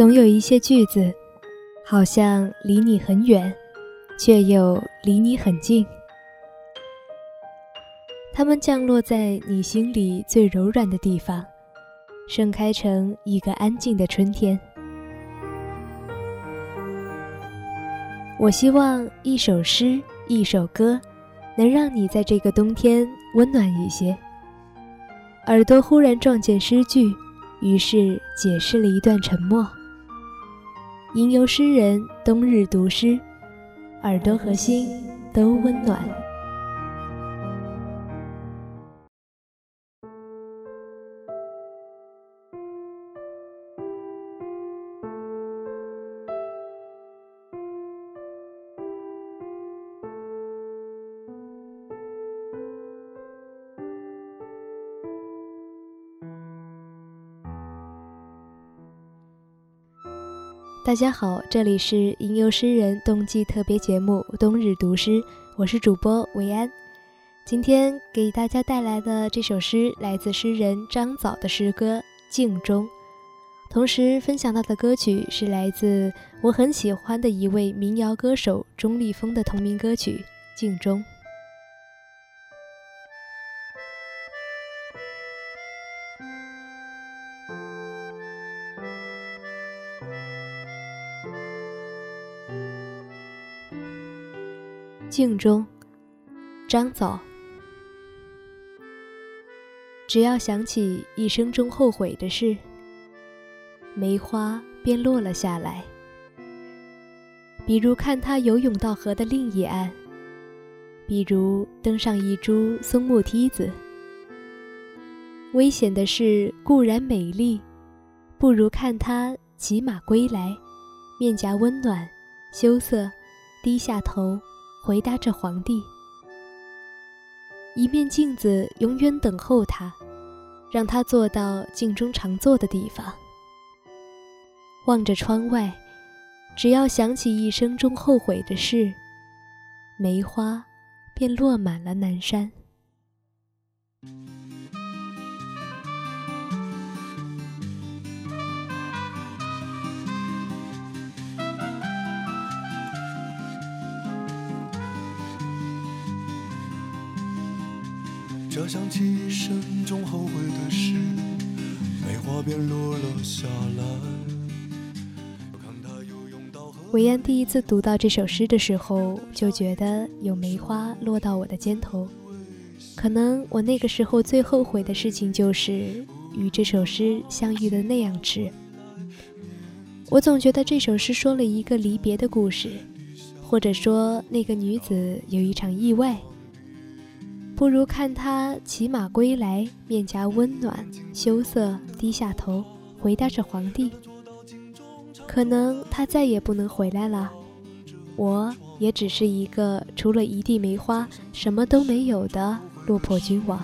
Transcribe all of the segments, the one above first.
总有一些句子，好像离你很远，却又离你很近。它们降落在你心里最柔软的地方，盛开成一个安静的春天。我希望一首诗，一首歌，能让你在这个冬天温暖一些。耳朵忽然撞见诗句，于是解释了一段沉默。吟游诗人冬日读诗，耳朵和心都温暖。大家好，这里是吟游诗人冬季特别节目《冬日读诗》，我是主播维安。今天给大家带来的这首诗来自诗人张枣的诗歌《镜中》，同时分享到的歌曲是来自我很喜欢的一位民谣歌手钟立风的同名歌曲《镜中》。镜中，张枣。只要想起一生中后悔的事，梅花便落了下来。比如看他游泳到河的另一岸，比如登上一株松木梯子。危险的事固然美丽，不如看他骑马归来，面颊温暖，羞涩，低下头。回答着皇帝，一面镜子永远等候他，让他坐到镜中常坐的地方，望着窗外，只要想起一生中后悔的事，梅花便落满了南山。这想起一生中后悔的事，梅花便落了下来。韦安第一次读到这首诗的时候，就觉得有梅花落到我的肩头。可能我那个时候最后悔的事情，就是与这首诗相遇的那样迟。我总觉得这首诗说了一个离别的故事，或者说那个女子有一场意外。不如看他骑马归来，面颊温暖，羞涩，低下头，回答着皇帝。可能他再也不能回来了，我也只是一个除了一地梅花，什么都没有的落魄君王。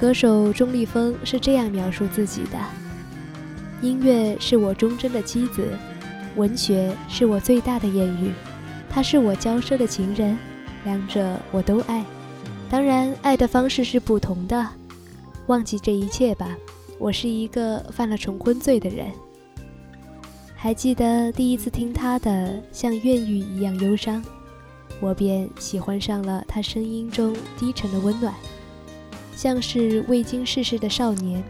歌手钟立风是这样描述自己的：音乐是我忠贞的妻子，文学是我最大的艳遇，他是我骄奢的情人，两者我都爱。当然，爱的方式是不同的。忘记这一切吧，我是一个犯了重婚罪的人。还记得第一次听他的像怨语一样忧伤，我便喜欢上了他声音中低沉的温暖。像是未经世事的少年，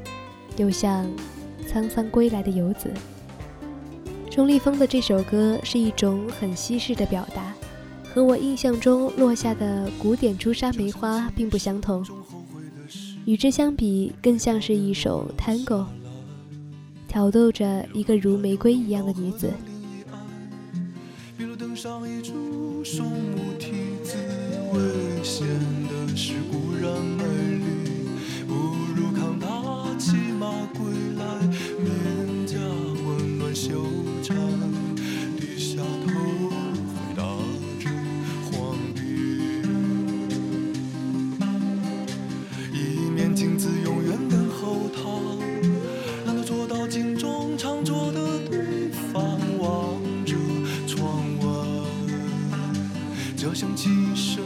又像沧桑归来的游子。钟立风的这首歌是一种很西式的表达，和我印象中落下的古典朱砂梅花并不相同，与之相比更像是一首 tango，挑逗着一个如玫瑰一样的女子。我想起一生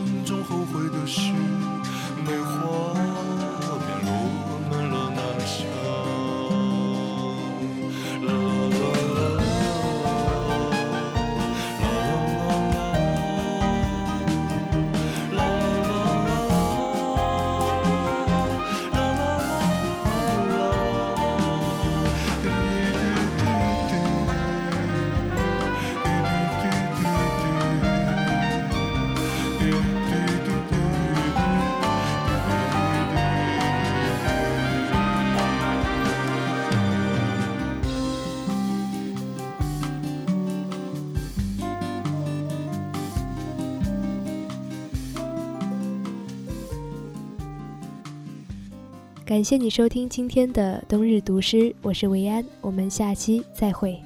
感谢你收听今天的冬日读诗，我是维安，我们下期再会。